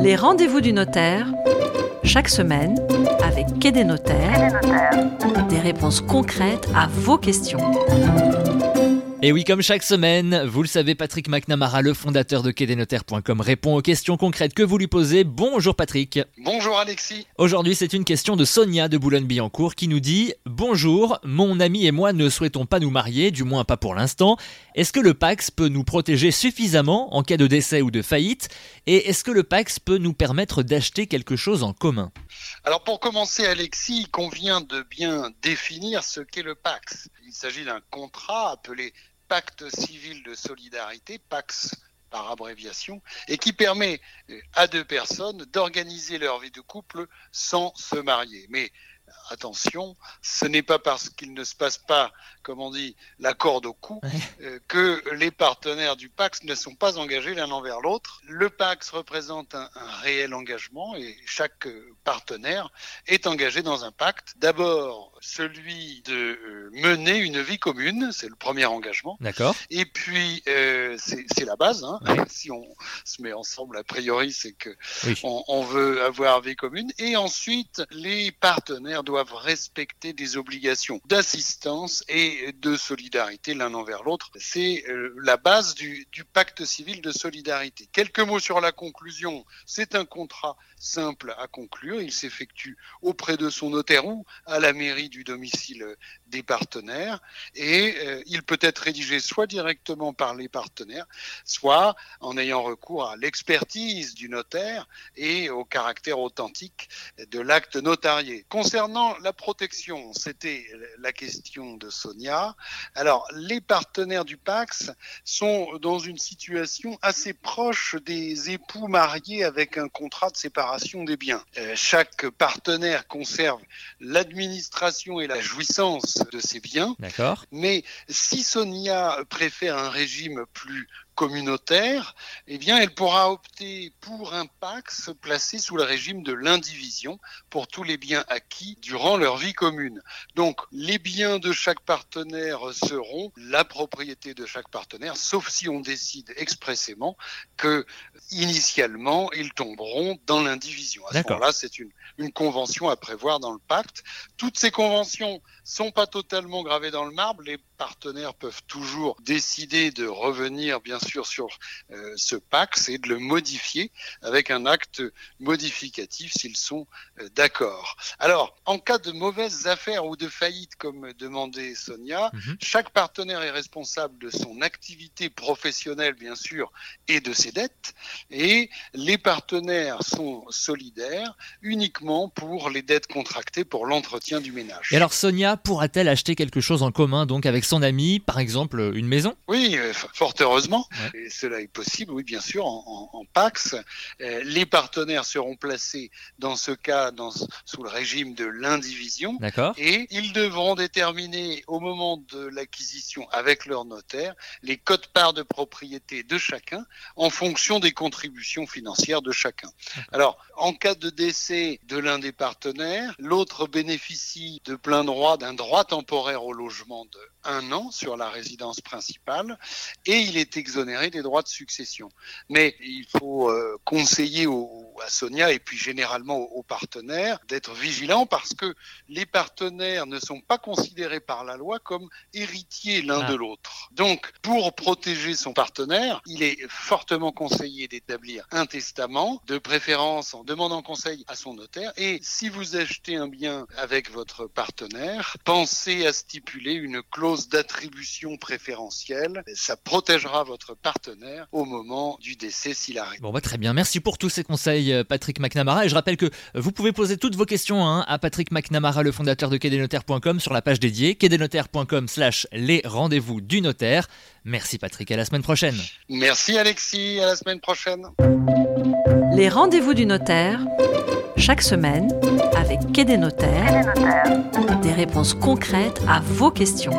Les rendez-vous du notaire, chaque semaine, avec Quai des notaires, des réponses concrètes à vos questions. Et oui, comme chaque semaine, vous le savez, Patrick McNamara, le fondateur de quai-des-notaires.com, répond aux questions concrètes que vous lui posez. Bonjour Patrick. Bonjour Alexis. Aujourd'hui, c'est une question de Sonia de Boulogne-Billancourt qui nous dit Bonjour, mon ami et moi ne souhaitons pas nous marier, du moins pas pour l'instant. Est-ce que le Pax peut nous protéger suffisamment en cas de décès ou de faillite Et est-ce que le Pax peut nous permettre d'acheter quelque chose en commun? Alors pour commencer, Alexis, il convient de bien définir ce qu'est le Pax. Il s'agit d'un contrat appelé pacte civil de solidarité, PAX par abréviation, et qui permet euh, à deux personnes d'organiser leur vie de couple sans se marier. Mais attention, ce n'est pas parce qu'il ne se passe pas, comme on dit, la corde au cou, euh, que les partenaires du Pax ne sont pas engagés l'un envers l'autre. Le Pax représente un, réel engagement et chaque euh, partenaire est engagé dans un pacte. D'abord, celui de euh, mener une vie commune, c'est le premier engagement. D'accord. Et puis, c'est la base. Hein. Si on se met ensemble, a priori, c'est que on veut avoir vie commune. Et ensuite, les partenaires doivent respecter des obligations d'assistance et de solidarité l'un envers l'autre. C'est euh, la base du, pacte civil de solidarité. Quelques mots sur la conclusion. C'est un contrat simple à conclure. Il s'effectue auprès de son notaire ou à la mairie du domicile des partenaires et euh, il peut être rédigé soit directement par les partenaires, soit en ayant recours à l'expertise du notaire et au caractère authentique de l'acte notarié. Concernant la protection, c'était la question de Sonia. Alors, les partenaires du Pax sont dans une situation assez proche des époux mariés avec un contrat de séparation des biens. Euh, chaque partenaire conserve l'administration et la jouissance de ses biens. D'accord. Mais si Sonia préfère un régime plus communautaire, eh bien, elle pourra opter pour un Pax placé sous le régime de l'indivision pour tous les biens acquis durant leur vie commune. Donc, les biens de chaque partenaire seront la propriété de chaque partenaire, sauf si on décide expressément que, initialement, ils tomberont dans l'indivision. À ce moment-là, c'est une, une convention à prévoir dans le pacte. Toutes ces conventions sont pas totalement gravées dans le marbre. Les partenaires peuvent toujours décider de revenir, bien sûr, sur euh, ce Pax et de le modifier avec un acte modificatif s'ils sont euh, d'accord. Alors, en cas de mauvaises affaires ou de faillite, comme demandait Sonia, mhm. chaque partenaire est responsable de son activité professionnelle, bien sûr, et de ses dettes. Et les partenaires sont solidaires uniquement pour les dettes contractées pour l'entretien du ménage. Et alors, Sonia pourra-t-elle acheter quelque chose en commun, donc avec son ami, par exemple une maison? Oui, euh, fort heureusement. Et cela est possible, oui, bien sûr, en, en, Pax. Euh, les partenaires seront placés dans ce cas dans, sous le régime de l'indivision. D'accord. Et ils devront déterminer au moment de l'acquisition avec leur notaire les codes-parts de propriété de chacun en fonction des contributions financières de chacun. Alors, en cas de décès de l'un des partenaires, l'autre bénéficie de plein droit d'un droit temporaire au logement de un an sur la résidence principale et il est exonéré des droits de succession. Mais il faut euh, à Sonia et puis généralement aux, partenaires d'être vigilants parce que les partenaires ne sont pas considérés par la loi comme héritiers l'un ah. de l'autre. Donc, pour protéger son partenaire, il est fortement conseillé d'établir un testament, de préférence en demandant conseil à son notaire. Et si vous achetez un bien avec votre partenaire, pensez à stipuler une clause d'attribution préférentielle. Ça protégera votre partenaire au moment du décès s'il arrive. Bon, bah, très bien. Merci pour tous ces conseils, euh, Patrick McNamara. Et je rappelle que vous pouvez poser toutes vos questions hein, à Patrick McNamara, le fondateur de quai-des-notaires.com sur la page dédiée quai-des-notaires.com slash les rendez-vous du notaire. Merci Patrick, à la semaine prochaine. Merci Alexis, à la semaine prochaine. Les rendez-vous du notaire, chaque semaine, avec Quai des notaires, des réponses concrètes à vos questions.